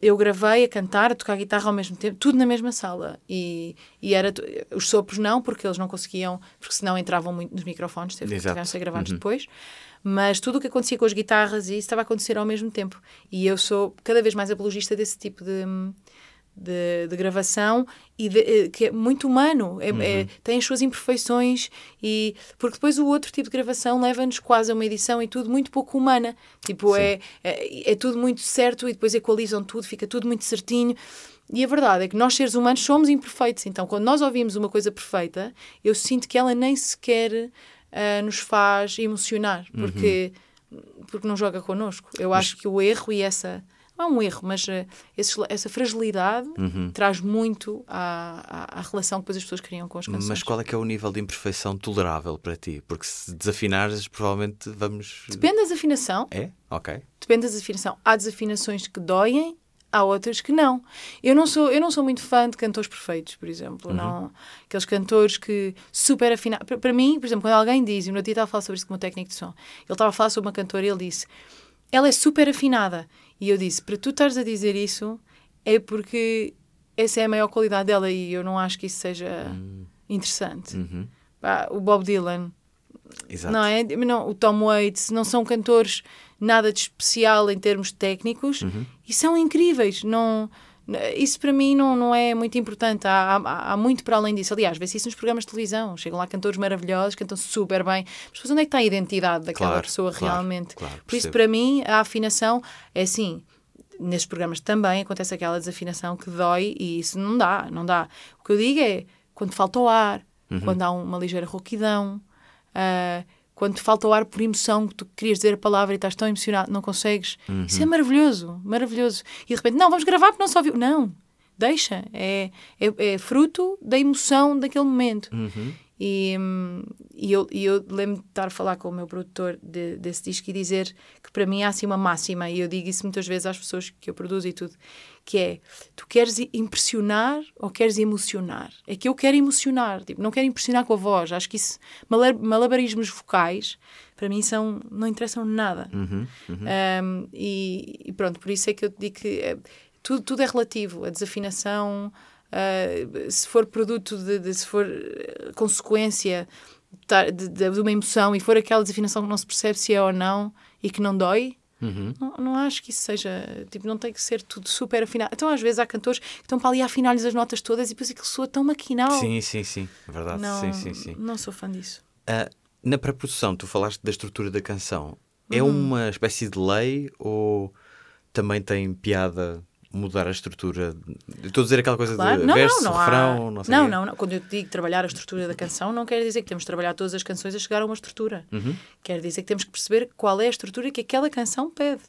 eu gravei a cantar, a tocar guitarra ao mesmo tempo, tudo na mesma sala. E, e era os sopros não, porque eles não conseguiam, porque senão entravam muito nos microfones, teve Exato. que ser gravados depois. Mas tudo o que acontecia com as guitarras e isso estava a acontecer ao mesmo tempo. E eu sou cada vez mais apologista desse tipo de, de, de gravação e de- eh, que é muito humano, é, é- tem as suas imperfeições e porque depois o outro tipo de gravação leva-nos quase a uma edição e tudo muito pouco humana, tipo é, é é tudo muito certo e depois equalizam tudo, fica tudo muito certinho. E a verdade é que nós seres humanos somos imperfeitos, então quando nós ouvimos uma coisa perfeita, eu sinto que ela nem sequer ah, nos faz emocionar, porque porque não joga connosco. Eu acho que o erro e essa. É um erro, mas eh, esse- essa fragilidade Uhum. traz muito à, à, à relação que depois as pessoas criam com as canções. Mas qual é que é o nível de imperfeição tolerável para ti? Porque se desafinares, provavelmente vamos. Depende da desafinação. É? Ok. Depende da desafinação. Há desafinações que doem, há outras que não. Eu não sou, eu não sou muito fã de cantores perfeitos, por exemplo. Uhum. Não, aqueles cantores que super afinados. Para, mim, por exemplo, quando alguém diz, e no dia estava a falar sobre isso com o técnico de som, ele estava a falar sobre uma cantora e ele disse: ela é super afinada. E eu disse: para tu estares a dizer isso, é porque essa é a maior qualidade dela e eu não acho que isso seja interessante. Uhum. Pá, o Bob Dylan, Exato. não é? Não, o Tom Waits não são cantores nada de especial em termos técnicos Uhum. e são incríveis. Não, isso para mim não, não é muito importante. Há, há, há muito para além disso. Aliás, vê-se isso nos programas de televisão. Chegam lá cantores maravilhosos, cantam super bem. Mas depois onde é que está a identidade daquela Claro, pessoa claro, realmente? claro, Por isso, para mim, a afinação é assim. Nestes programas também acontece aquela desafinação que dói e isso não dá, não dá. O que eu digo é quando falta o ar, Uhum. quando há uma ligeira rouquidão, ah, quando te falta o ar por emoção, que tu querias dizer a palavra e estás tão emocionado, não consegues. Isso Uhum. é maravilhoso, maravilhoso. E de repente, não, vamos gravar porque não só ouviu. Não, deixa. É, é, é fruto da emoção daquele momento. Uhum. E, e eu, e eu lembro de estar a falar com o meu produtor de- desse disco e dizer que para mim há assim uma máxima, e eu digo isso muitas vezes às pessoas que eu produzo e tudo, que é, tu queres impressionar ou queres emocionar? É que eu quero emocionar, tipo, não quero impressionar com a voz, acho que isso, mala- malabarismos vocais, para mim são, não interessam nada. Uhum. Uhum. Um, e, e pronto, por isso é que eu te digo que é, tudo, tudo é relativo. A desafinação, uh, se for produto de, de- se for eh, consequência de, de- uma emoção e for aquela desafinação que não se percebe se é ou não e que não dói. Uhum. Não, não acho que isso seja, tipo, não tem que ser tudo super afinado. Então, às vezes, há cantores que estão para ali a afinar-lhes as notas todas e depois aquilo soa tão maquinal. Sim, sim, sim. Verdade. não, Sim, sim, sim. não sou fã disso. Ah, na pré-produção, tu falaste da estrutura da canção. É Uhum. uma espécie de lei ou também tem piada mudar a estrutura? Estou a dizer aquela coisa Claro. de Não, verso, não, não há- refrão, não sei não, não, não. Quando eu digo trabalhar a estrutura da canção, não quer dizer que temos de trabalhar todas as canções a chegar a uma estrutura. Uhum. Quer dizer que temos que perceber qual é a estrutura que aquela canção pede.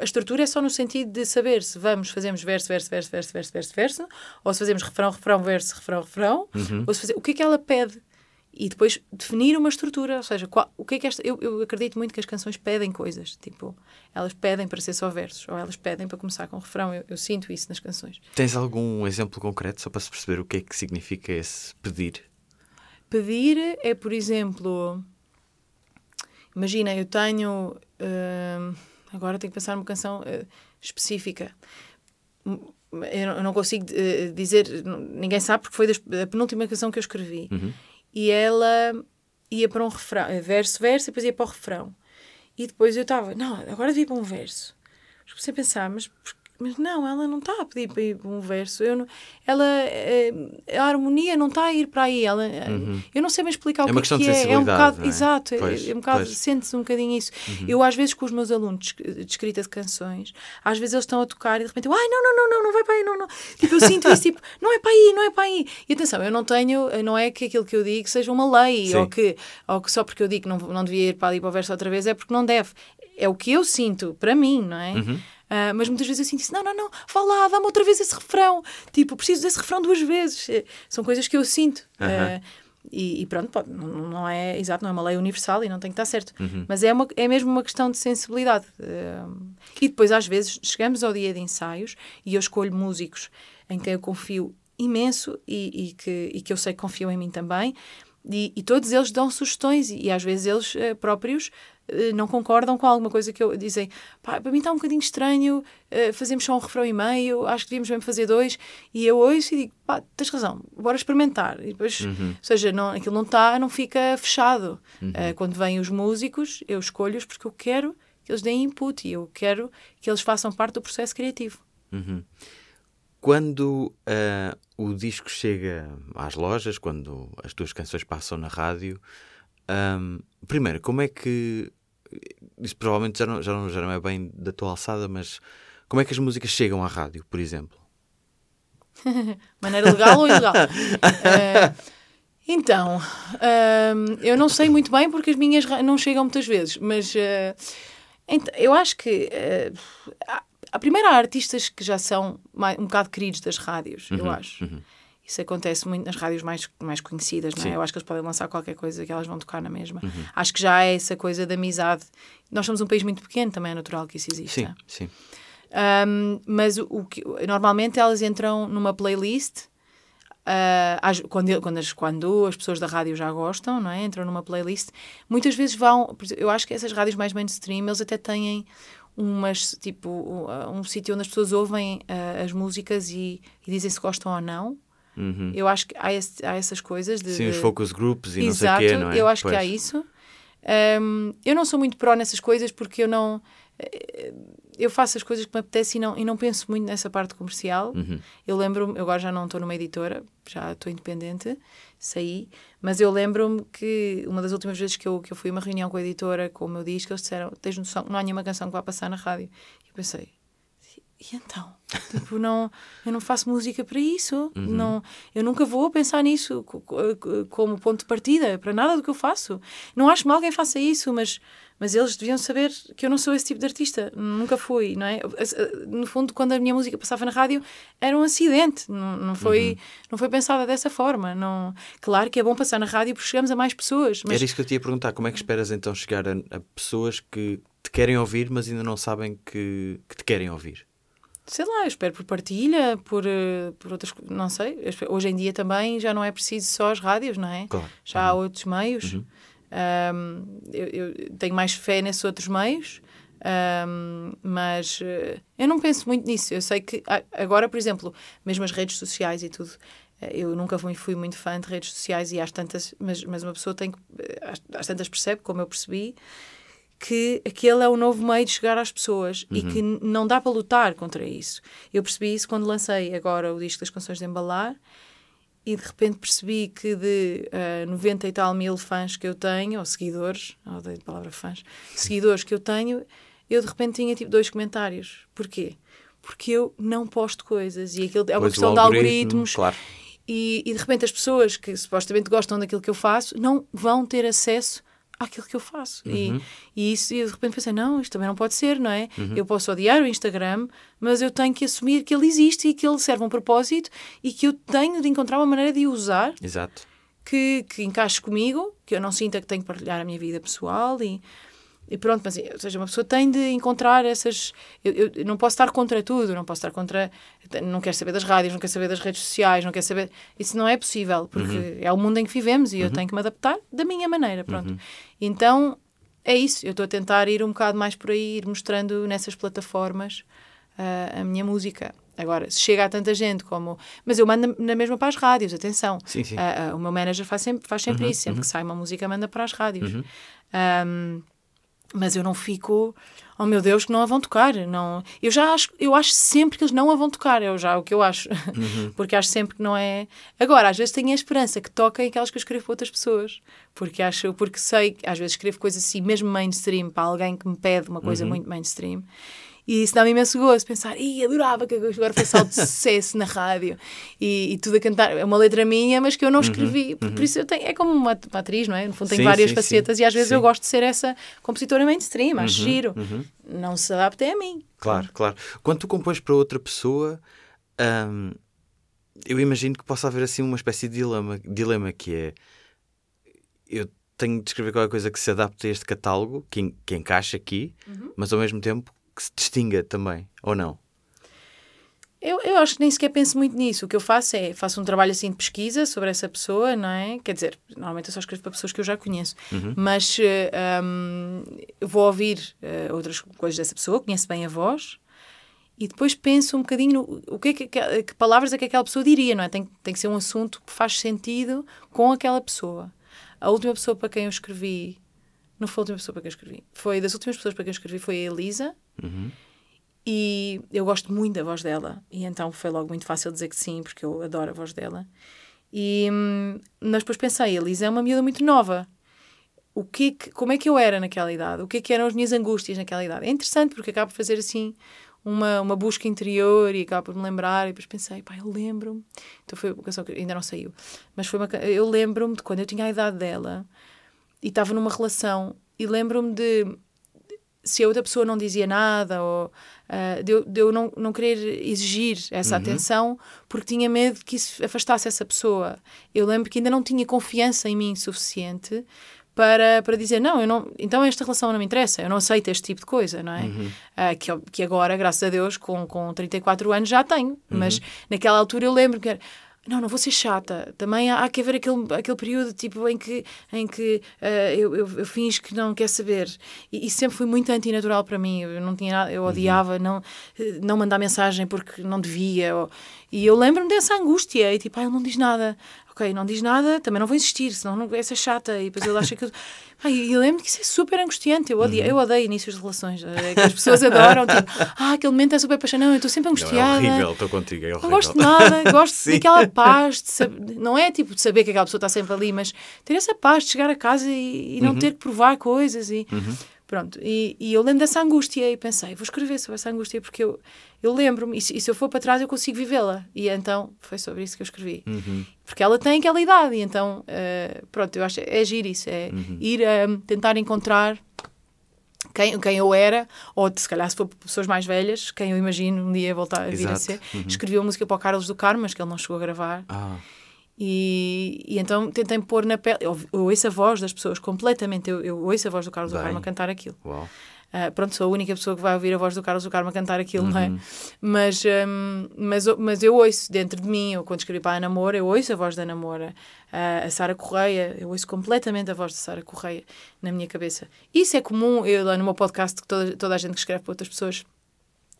a estrutura é só no sentido de saber se vamos, fazemos verso, verso, verso, verso, verso, verso, verso, ou se fazemos refrão, refrão, verso, refrão, refrão, Uhum. ou se fazer, o que é que ela pede? E depois definir uma estrutura, ou seja, qual, o que é que esta. Eu, eu acredito muito que as canções pedem coisas, tipo, elas pedem para ser só versos, ou elas pedem para começar com refrão. Eu, eu sinto isso nas canções. Tens algum exemplo concreto só para se perceber o que é que significa esse pedir? Pedir é, por exemplo, imagina, eu tenho. hum, agora tenho que pensar numa canção eh, específica. Hum, Eu não- consigo eh, dizer, ninguém sabe porque foi a penúltima canção que eu escrevi. E ela ia para um refrão, verso, verso, e depois ia para o refrão. E depois eu estava, não, agora devia para um verso. Mas comecei a pensar, mas, por- mas não, ela não está a pedir para ir para um verso. Eu não, ela, eh, a harmonia não está a ir para aí. Ela, eh, Eu não sei bem explicar o É que uma é que é. É um bocado, é? exato, é- Pois, é, um bocado. Uhum. sente-se um bocadinho isso. Eu, às vezes, com os meus alunos de de escrita de canções, às vezes eles estão a tocar e de repente, eu, ai, não, não, não, não, não vai para aí, não, não. Tipo, eu sinto isso, tipo, não é para aí, não é para aí. E atenção, eu não tenho, não é que aquilo que eu digo seja uma lei, Sim. ou que, ou que só porque eu digo que não, não devia ir para ali para o verso outra vez é porque não deve. É o que eu sinto, para mim, não é? Uhum. Ah, mas muitas vezes eu sinto isso, não, não, não, vá lá, dá-me outra vez esse refrão. Tipo, preciso desse refrão duas vezes. Eh, São coisas que eu sinto. Ah, e, e pronto, pode, não, é exato, não é uma lei universal e não tem que estar certo. Uhum. Mas é, uma, é mesmo uma questão de sensibilidade. Ah, e depois, às vezes, chegamos ao dia de ensaios e eu escolho músicos em quem eu confio imenso e, e que, e que eu sei que confiam em mim também. E, e todos eles dão sugestões e, e às vezes eles eh, próprios não concordam com alguma coisa que eu dizem pá, para mim está um bocadinho estranho eh, fazemos só um refrão e meio acho que devíamos mesmo fazer dois. E eu ouço e digo pá, tens razão, bora experimentar. E depois, Uhum. ou seja, não, aquilo não está não fica fechado. Eh, quando vêm os músicos eu escolho-os porque eu quero que eles deem input e eu quero que eles façam parte do processo criativo. Quando ah, o disco chega às lojas, quando as tuas canções passam na rádio, ahm, primeiro, como é que. Isso provavelmente já não, já, não, já não é bem da tua alçada, mas como é que as músicas chegam à rádio, por exemplo? [laughs] maneira legal ou ilegal. [laughs] Eh, então, ahm, eu não sei muito bem porque as minhas não chegam muitas vezes, mas eh, ent- eu acho que eh, há, há primeiro há artistas que já são um bocado queridos das rádios, eu acho. Isso acontece muito nas rádios mais, mais conhecidas, não é? Eu acho que eles podem lançar qualquer coisa que elas vão tocar na mesma. Acho que já é essa coisa da amizade. Nós somos um país muito pequeno, também é natural que isso exista. Sim, sim. Um, mas o, o que normalmente elas entram numa playlist ah, às- quando, quando, as, quando as pessoas da rádio já gostam, não é? Entram numa playlist. Muitas vezes vão. Eu acho que essas rádios mais mainstream eles até têm umas tipo um, um sítio onde as pessoas ouvem ah, as músicas e, e dizem se gostam ou não. Eu acho que há, esse- há essas coisas de, Uhum. Sim, os de- focus groups e Exato, não sei o quê, não é? eu acho que Pois. há isso. Um, eu não sou muito pró nessas coisas porque eu não. eh, Eu faço as coisas que me apetecem e não, e não penso muito nessa parte comercial. Uhum. Eu lembro-me, agora já não estou numa editora, já estou independente, saí, mas eu lembro-me que uma das últimas vezes que eu, que eu fui a uma reunião com a editora, com o meu disco, eles disseram: Tens noção que não há nenhuma canção que vá passar na rádio? E eu pensei: e então? Tipo, não, eu não faço música para isso. Não, eu nunca vou pensar nisso co- co- como ponto de partida para nada do que eu faço. Não acho mal alguém faça isso, mas, mas eles deviam saber que eu não sou esse tipo de artista. Nunca fui, não é? No fundo, quando a minha música passava na rádio, era um acidente. Não, não, foi, não foi pensada dessa forma. Não, claro que é bom passar na rádio porque chegamos a mais pessoas. Mas Era isso que eu te ia perguntar. Como é que esperas então chegar a, a pessoas que te querem ouvir, mas ainda não sabem que, que te querem ouvir? Sei lá, eu espero por partilha, por, eh, por outras co- não sei. Hoje em dia também já não é preciso só as rádios, não é? Claro. Já há outros meios. Ahm, eu, eu tenho mais fé nesses outros meios, ahm, mas eh, eu não penso muito nisso. Eu sei que a- agora, por exemplo, mesmo as redes sociais e tudo. eh, Eu nunca fui, fui muito fã de redes sociais e às tantas, mas, mas uma pessoa tem que, às, às tantas percebe, como eu percebi, que aquele é o novo meio de chegar às pessoas e que não dá para lutar contra isso. Eu percebi isso quando lancei agora o disco das canções de embalar e de repente percebi que de ah, 90 e tal mil fãs que eu tenho, ou seguidores, não odeio a palavra fãs, [laughs] seguidores que eu tenho, eu de repente tinha tipo dois comentários. Porquê? Porque eu não posto coisas e aquilo é uma Pois questão de algoritmo, algoritmos. claro. E, e de repente as pessoas que supostamente gostam daquilo que eu faço não vão ter acesso àquilo que eu faço. E, e isso, e de repente pensei, não, isto também não pode ser, não é? Eu posso odiar o Instagram, mas eu tenho que assumir que ele existe e que ele serve a um propósito e que eu tenho de encontrar uma maneira de o usar Exato. que, que encaixe comigo, que eu não sinta que tenho que partilhar a minha vida pessoal e, e pronto, mas ou seja, uma pessoa tem de encontrar essas. Eu, eu- não posso estar contra tudo, não posso estar contra. Não quero saber das rádios, não quero saber das redes sociais, não quero saber. Isso não é possível, porque é o mundo em que vivemos e eu tenho que me adaptar da minha maneira, pronto. Então é isso, eu estou a tentar ir um bocado mais por aí, ir mostrando nessas plataformas ah, a minha música. Agora, se chega a tanta gente como. Mas eu mando na mesma para as rádios, atenção. Sim, sim. Ah, ah, o meu manager faz sempre, faz sempre isso, sempre que sai uma música, manda para as rádios. Ahm, mas eu não fico, oh meu Deus, que não a vão tocar. Não, eu já acho, eu acho sempre que eles não a vão tocar, é já o que eu acho. [laughs] Porque acho sempre que não é. Agora, às vezes tenho a esperança que toquem aquelas que eu escrevo para outras pessoas. Porque acho, porque sei, às vezes escrevo coisas assim, mesmo mainstream, para alguém que me pede uma coisa muito mainstream. E isso dá-me imenso gosto, pensar, Ih, adorava que agora fosse salto de [laughs] sucesso na rádio e, e tudo a cantar. É uma letra minha, mas que eu não escrevi. Por isso eu tenho, é como uma, uma atriz, não é? No fundo, tem Sim, várias sim, facetas sim. e às vezes eu gosto de ser essa compositora mainstream, acho giro. Não se adapta a mim. Claro, claro. Quando tu compões para outra pessoa, hum, eu imagino que possa haver assim uma espécie de dilema, dilema que é eu tenho de escrever qualquer coisa que se adapte a este catálogo, que, que encaixe aqui, mas ao mesmo tempo que se distinga também, ou não? Eu, eu acho que nem sequer penso muito nisso. O que eu faço é, faço um trabalho assim de pesquisa sobre essa pessoa, não é? Quer dizer, normalmente eu só escrevo para pessoas que eu já conheço. Mas eh, hum, eu vou ouvir eh, outras coisas dessa pessoa, conheço bem a voz, e depois penso um bocadinho no, o que, é que, que, que palavras é que aquela pessoa diria, não é? Tem, tem que ser um assunto que faz sentido com aquela pessoa. A última pessoa para quem eu escrevi, não foi a última pessoa para quem eu escrevi, foi das últimas pessoas para quem eu escrevi foi a Elisa, e eu gosto muito da voz dela. E então foi logo muito fácil dizer que sim, porque eu adoro a voz dela. E, hum, mas depois pensei, a Elisa é uma miúda muito nova. O que é que- como é que eu era naquela idade? O que é que eram as minhas angústias naquela idade? É interessante porque acabo por fazer assim uma, uma busca interior e acabo por me lembrar. E depois pensei, pá, eu lembro-me. Então foi uma canção que ainda não saiu. Mas foi uma, eu lembro-me de quando eu tinha a idade dela e estava numa relação e lembro-me de se a outra pessoa não dizia nada ou ah, de, eu, de eu não, não querer exigir essa atenção porque tinha medo que isso afastasse essa pessoa. Eu lembro que ainda não tinha confiança em mim suficiente para, para dizer, não, eu não, então esta relação não me interessa, eu não aceito este tipo de coisa, não é? Ah, que, eu- que agora, graças a Deus, com, com 34 anos já tenho, mas naquela altura eu lembro que era, não, não vou ser chata. Também há, há que haver aquele, aquele período tipo, em que, em que ah, eu, eu, eu finjo que não quer saber. E, e sempre foi muito antinatural para mim. Eu não tinha eu odiava não, eh, não mandar mensagem porque não devia. ou- e eu lembro-me dessa angústia. E tipo, ah, ele não diz nada. Ok, não diz nada, também não vou insistir, senão não vai ser chata. E depois ele acha que. eu- [laughs] Ai, e eu lembro que isso é super angustiante. Eu odeio, eu odeio inícios de relações. eh, que as pessoas adoram. Tipo, [laughs] ah, aquele momento é super paixão. Não, eu estou sempre Não, angustiada. é horrível, estou contigo, é horrível. Não gosto de nada, gosto [laughs] daquela paz, de sab- não é tipo de saber que aquela pessoa está sempre ali, mas ter essa paz de chegar a casa e, e Uhum. não ter que provar coisas e pronto. E, e eu lembro dessa angústia e pensei, vou escrever sobre essa angústia porque eu, eu lembro-me e, se- e se eu for para trás eu consigo vivê-la. E então foi sobre isso que eu escrevi. Uhum. Porque ela tem aquela idade e então, eh, pronto, eu acho é agir isso, é Uhum. ir a tentar encontrar quem, quem eu era, ou se calhar se for pessoas mais velhas, quem eu imagino um dia voltar a vir a Exato. ser. Uhum. Escrevi uma música para o Carlos do Carmo, mas que ele não chegou a gravar. Ah, E, e então tentei me pôr na pele. Eu, eu ouço a voz das pessoas completamente. Eu, eu ouço a voz do Carlos do Bem. Carmo a cantar aquilo. Ah, pronto, sou a única pessoa que vai ouvir a voz do Carlos do Carmo a cantar aquilo, não é? Mas, hum, mas, mas eu ouço dentro de mim, eu quando escrevi para a Ana Moura, eu ouço a voz da Ana Moura, Ah, a Sara Correia, eu ouço completamente a voz da Sara Correia na minha cabeça. Isso é comum, eu lá no meu podcast, toda, toda a gente que escreve para outras pessoas.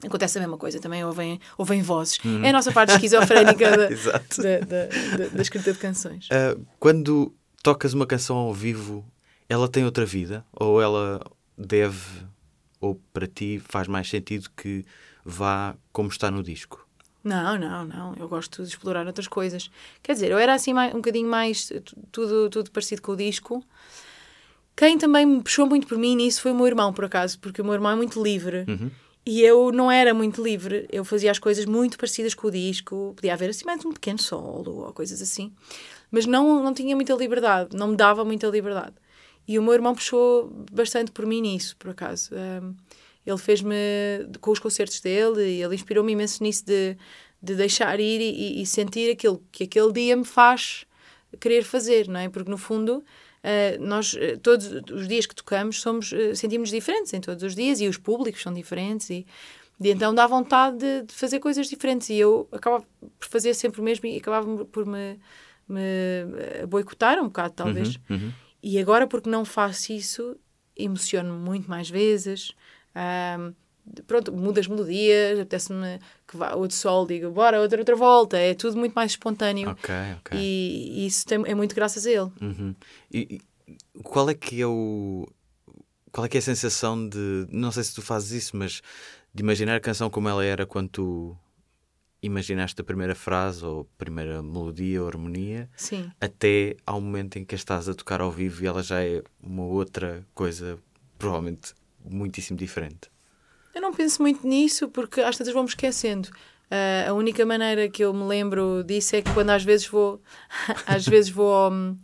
Acontece a mesma coisa, também ouvem, ouvem vozes. É a nossa parte esquizofrénica [laughs] da, da, da, da- escrita de canções. Ah, quando tocas uma canção ao vivo, ela tem outra vida? Ou ela deve, ou para ti faz mais sentido que vá como está no disco? Não, não, não. Eu gosto de explorar outras coisas. Quer dizer, eu era assim mais- um bocadinho mais tu- tudo, tudo parecido com o disco. Quem também me puxou muito por mim nisso foi o meu irmão, por acaso, porque o meu irmão é muito livre. E eu não era muito livre. Eu fazia as coisas muito parecidas com o disco. Podia haver assim mais um pequeno solo ou coisas assim. Mas não, não tinha muita liberdade. Não me dava muita liberdade. E o meu irmão puxou bastante por mim nisso, por acaso. Ele fez-me, com os concertos dele, ele inspirou-me imenso nisso de, de deixar ir e, e, sentir aquilo que aquele dia me faz querer fazer, não é? Porque no fundo, nós, uh, todos os dias que tocamos, somos, uh, sentimos diferentes em todos os dias e os públicos são diferentes e, e então dá vontade de, de, fazer coisas diferentes e eu acabava por fazer sempre o mesmo e acabava por me, me boicotar um bocado, talvez. Uhum, uhum. E agora, porque não faço isso, emociono-me muito mais vezes. Um, pronto, muda as melodias, apetece-me que vá outro sol, digo, bora, outra, outra volta. É tudo muito mais espontâneo. Ok, ok. E, e isso tem, é muito graças a ele. Uhum. E, e, qual é que é o. Qual é que é a sensação de. Não sei se tu fazes isso, mas de imaginar a canção como ela era quando tu imaginaste a primeira frase ou a primeira melodia ou harmonia Sim. até ao momento em que a estás a tocar ao vivo e ela já é uma outra coisa, provavelmente muitíssimo diferente. Eu não penso muito nisso porque às vezes vou-me esquecendo. Uh, a única maneira que eu me lembro disso é que quando às vezes vou [laughs] às vezes vou um,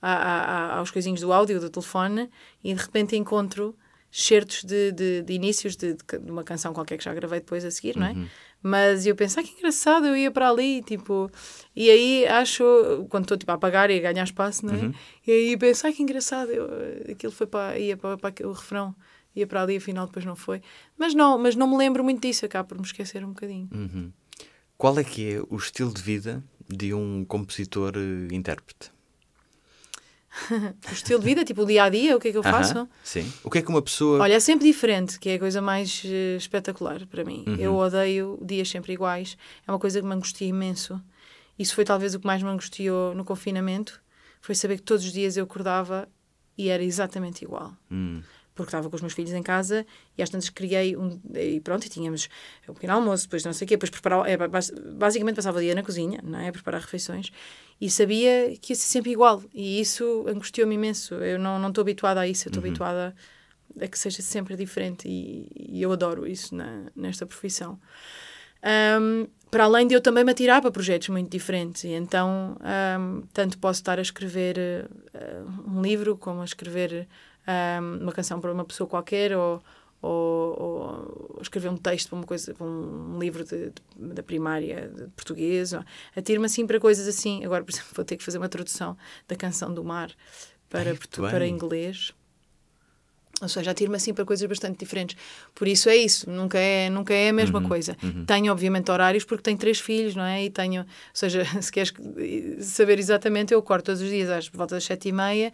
a, a, aos coisinhos do áudio do telefone e de repente encontro certos de, de, de inícios de, de, uma canção qualquer que já gravei depois a seguir, não é? Uhum. Mas eu penso, ah, que engraçado, eu ia para ali, tipo... E aí acho, quando estou tipo, a apagar e a ganhar espaço, não é? Uhum. E aí penso, ah, que engraçado, eu, aquilo foi para, ia para, para o refrão, ia para ali, afinal depois não foi. Mas não, mas não me lembro muito disso, acabo por me esquecer um bocadinho. Uhum. Qual é que é o estilo de vida de um compositor-intérprete? Eh, [laughs] o estilo de vida, tipo o dia a dia, o que é que eu faço? Sim. O que é que uma pessoa. Olha, é sempre diferente, que é a coisa mais uh, espetacular para mim. Uhum. Eu odeio dias sempre iguais, é uma coisa que me angustia imenso. Isso foi talvez o que mais me angustiou no confinamento foi saber que todos os dias eu acordava e era exatamente igual. Hum porque estava com os meus filhos em casa e às tantas criei um. E pronto, e tínhamos o pequeno almoço, depois não sei o quê, depois preparava. É, basicamente passava o dia na cozinha, não é? A preparar refeições e sabia que ia ser sempre igual. E isso angustiou-me imenso. Eu não estou habituada a isso, eu estou uhum. habituada a que seja sempre diferente e, e eu adoro isso na, nesta profissão. Um, para além de eu também me atirar para projetos muito diferentes, e então um, tanto posso estar a escrever uh, um livro como a escrever um, uma canção para uma pessoa qualquer ou, ou, ou, escrever um texto para uma coisa para um livro de, de, da primária de português atiro-me assim para coisas assim agora por exemplo vou ter que fazer uma tradução da canção do mar para, para inglês ou seja, atiro-me assim para coisas bastante diferentes. Por isso é isso, nunca é, nunca é a mesma uhum, coisa. Uhum. Tenho, obviamente, horários porque tenho três filhos, não é? E tenho, ou seja, [laughs] se queres saber exatamente, eu acordo todos os dias às volta das sete e meia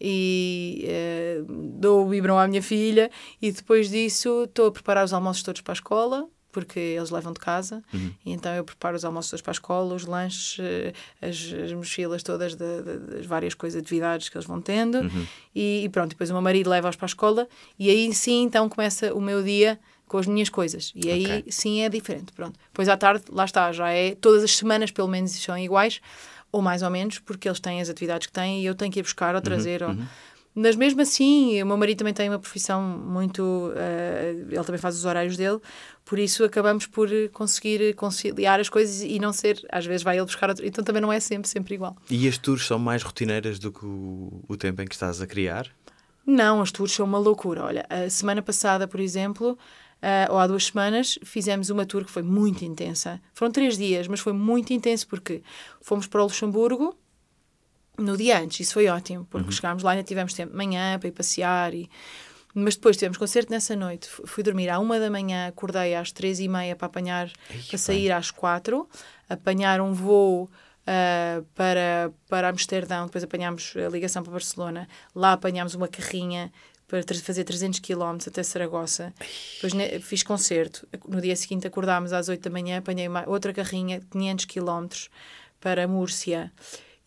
e uh, dou o biberão à minha filha e depois disso estou a preparar os almoços todos para a escola porque eles levam de casa uhum. e então eu preparo os almoços todos para a escola, os lanches, eh, as, as mochilas todas de, de, das várias coisas, atividades que eles vão tendo uhum. e, e, pronto, depois o meu marido leva-os para a escola e aí sim então começa o meu dia com as minhas coisas e aí okay. sim é diferente, pronto. Depois à tarde, lá está, já é, todas as semanas pelo menos são iguais ou mais ou menos, porque eles têm as atividades que têm e eu tenho que ir buscar ou uhum, trazer. Uhum, ou... uhum. Mas mesmo assim, o meu marido também tem uma profissão muito. Uh, ele também faz os horários dele, por isso acabamos por conseguir conciliar as coisas e não ser. Às vezes vai ele buscar outro. Então também não é sempre, sempre igual. E as tours são mais rotineiras do que o, o tempo em que estás a criar? Não, as tours são uma loucura. Olha, a semana passada, por exemplo, uh, ou há duas semanas, fizemos uma tour que foi muito intensa. Foram três dias, mas foi muito intenso porque fomos para o Luxemburgo no dia antes, isso foi ótimo, porque uhum. chegámos lá e ainda tivemos tempo de manhã para ir passear e mas depois tivemos concerto nessa noite. Fui dormir à uma da manhã, acordei às três e meia para apanhar, Ei, para sair às quatro, apanhar um voo uh, para, para Amsterdão, depois apanhámos a ligação para Barcelona, lá apanhámos uma carrinha para fazer 300 km até Saragossa. Depois fiz concerto. No dia seguinte acordámos às 8 da manhã, apanhei uma, outra carrinha, 500 km para Múrcia.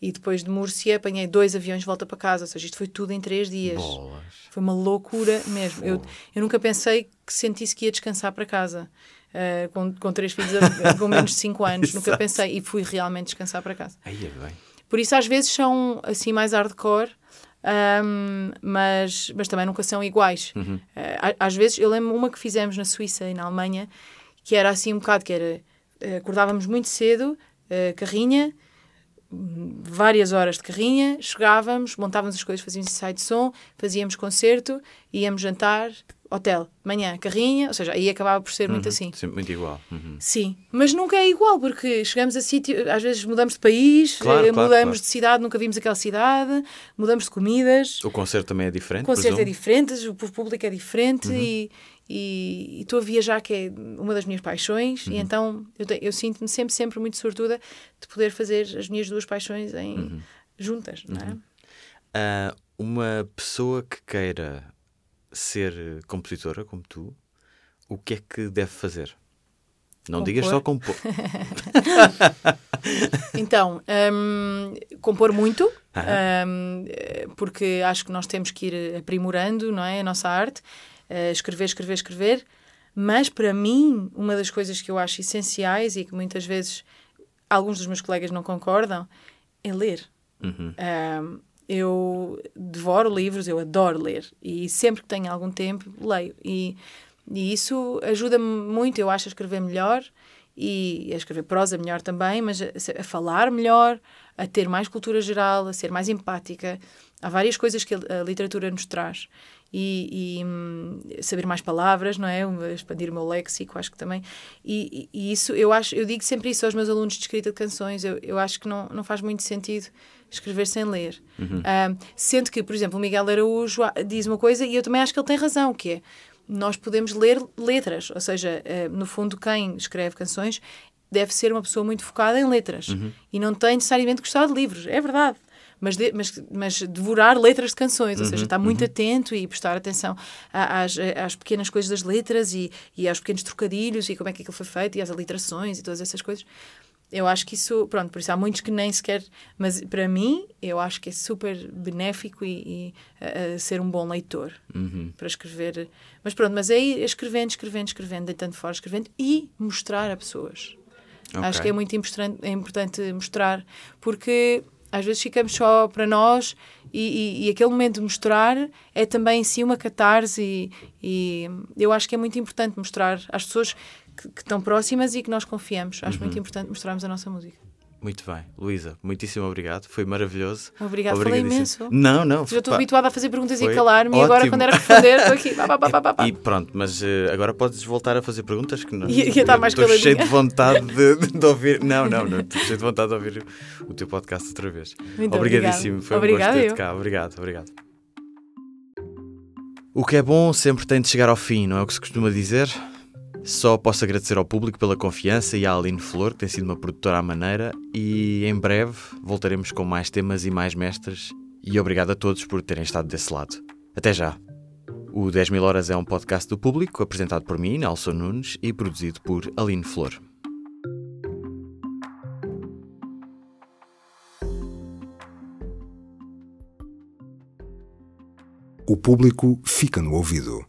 E depois de Múrcia apanhei dois aviões de volta para casa. Ou seja, isto foi tudo em três dias. Bolas. Foi uma loucura mesmo. Eu, eu nunca pensei que sentisse que ia descansar para casa. Uh, com, com três filhos com [laughs] menos de 5 anos. nunca pensei. E fui realmente descansar para casa. Aí é bem. Por isso, às vezes, são assim mais hardcore um, mas, mas também nunca são iguais. Uhum. Uh, às vezes, eu lembro uma que fizemos na Suíça e na Alemanha, que era assim um bocado, que era, uh, acordávamos muito cedo, uh, carrinha, várias horas de carrinha, chegávamos, montávamos as coisas, fazíamos ensaio de som, fazíamos concerto, íamos jantar, hotel, manhã, carrinha, ou seja, aí acabava por ser muito Uhum, assim. Sempre muito igual. Uhum. Sim, mas nunca é igual, porque chegamos a sítio, às vezes mudamos de país, Claro, eh, claro, mudamos claro. de cidade, nunca vimos aquela cidade, mudamos de comidas, O concerto também é diferente, o concerto é presumo? diferente, o público é diferente Uhum. e e estou a viajar, que é uma das minhas paixões, Uhum. e então eu, eu sinto-me sempre, sempre muito sortuda de poder fazer as minhas duas paixões em, Uhum. juntas, não é? Ah, uma pessoa que queira ser compositora, como tu, o que é que deve fazer? Não digas só compor. [laughs] Então, hum, compor muito, Aham. hum, eh, porque acho que nós temos que ir aprimorando não é, a nossa arte, eh, escrever, escrever, escrever. Mas para mim, uma das coisas que eu acho essenciais e que muitas vezes alguns dos meus colegas não concordam é ler. Uhum. Um, eu devoro livros, eu adoro ler e sempre que tenho algum tempo leio. E, e isso ajuda-me muito, eu acho, a escrever melhor e a escrever prosa melhor também, mas a, a falar melhor, a ter mais cultura geral, a ser mais empática. Há várias coisas que a, a literatura nos traz. E, e, hum, saber mais palavras, não é? Expandir o meu léxico, acho que também. E, e- isso, eu acho, eu digo sempre isso aos meus alunos de escrita de canções, eu, eu acho que não, não faz muito sentido escrever sem ler. Ah, sendo que, por exemplo, o Miguel Araújo ah, diz uma coisa e eu também acho que ele tem razão, que é nós podemos ler letras, ou seja, ah, no fundo, quem escreve canções deve ser uma pessoa muito focada em letras e não tem necessariamente gostar de livros, é verdade. Mas, de- mas, mas devorar letras de canções, ou seja, estar muito atento e prestar atenção às, às pequenas coisas das letras e, e aos pequenos trocadilhos e como é que aquilo foi feito e às aliterações e todas essas coisas. Eu acho que isso, pronto, por isso há muitos que nem sequer, mas para mim, eu acho que é super benéfico e, e, a ser um bom leitor Uhum. para escrever. Mas pronto, mas aí escrevendo, escrevendo, escrevendo, deitando fora, escrevendo e mostrar a pessoas. Acho Ok. que é muito importante, é importante mostrar, porque às vezes ficamos só para nós e, e- e aquele momento de mostrar é também em si uma catarse e, e eu acho que é muito importante mostrar às pessoas que, que estão próximas e que nós confiamos. Acho Uhum. muito importante mostrarmos a nossa música. Muito bem. Luísa, muitíssimo obrigado. Foi maravilhoso. Obrigada, falei imenso. Não, não. Já estou habituada a fazer perguntas e calar-me e agora quando era responder [laughs] estou aqui. Pá, pá, pá, pá. E pronto, mas eh, agora podes voltar a fazer perguntas que não. Estar mais Estou cheio de vontade de, ouvir. Não, não, não. Estou cheio de vontade de ouvir o, teu podcast outra vez. Muito Obrigadíssimo. Foi um gosto ter-te cá. Obrigado, obrigado. O que é bom sempre tem de chegar ao fim, não é o que se costuma dizer? Só posso agradecer ao público pela confiança e à Aline Flor, que tem sido uma produtora à maneira, e em breve voltaremos com mais temas e mais mestres. E obrigado a todos por terem estado desse lado. Até já! O 10 mil horas é um podcast do público, apresentado por mim, Nelson Nunes, e produzido por Aline Flor. O público fica no ouvido.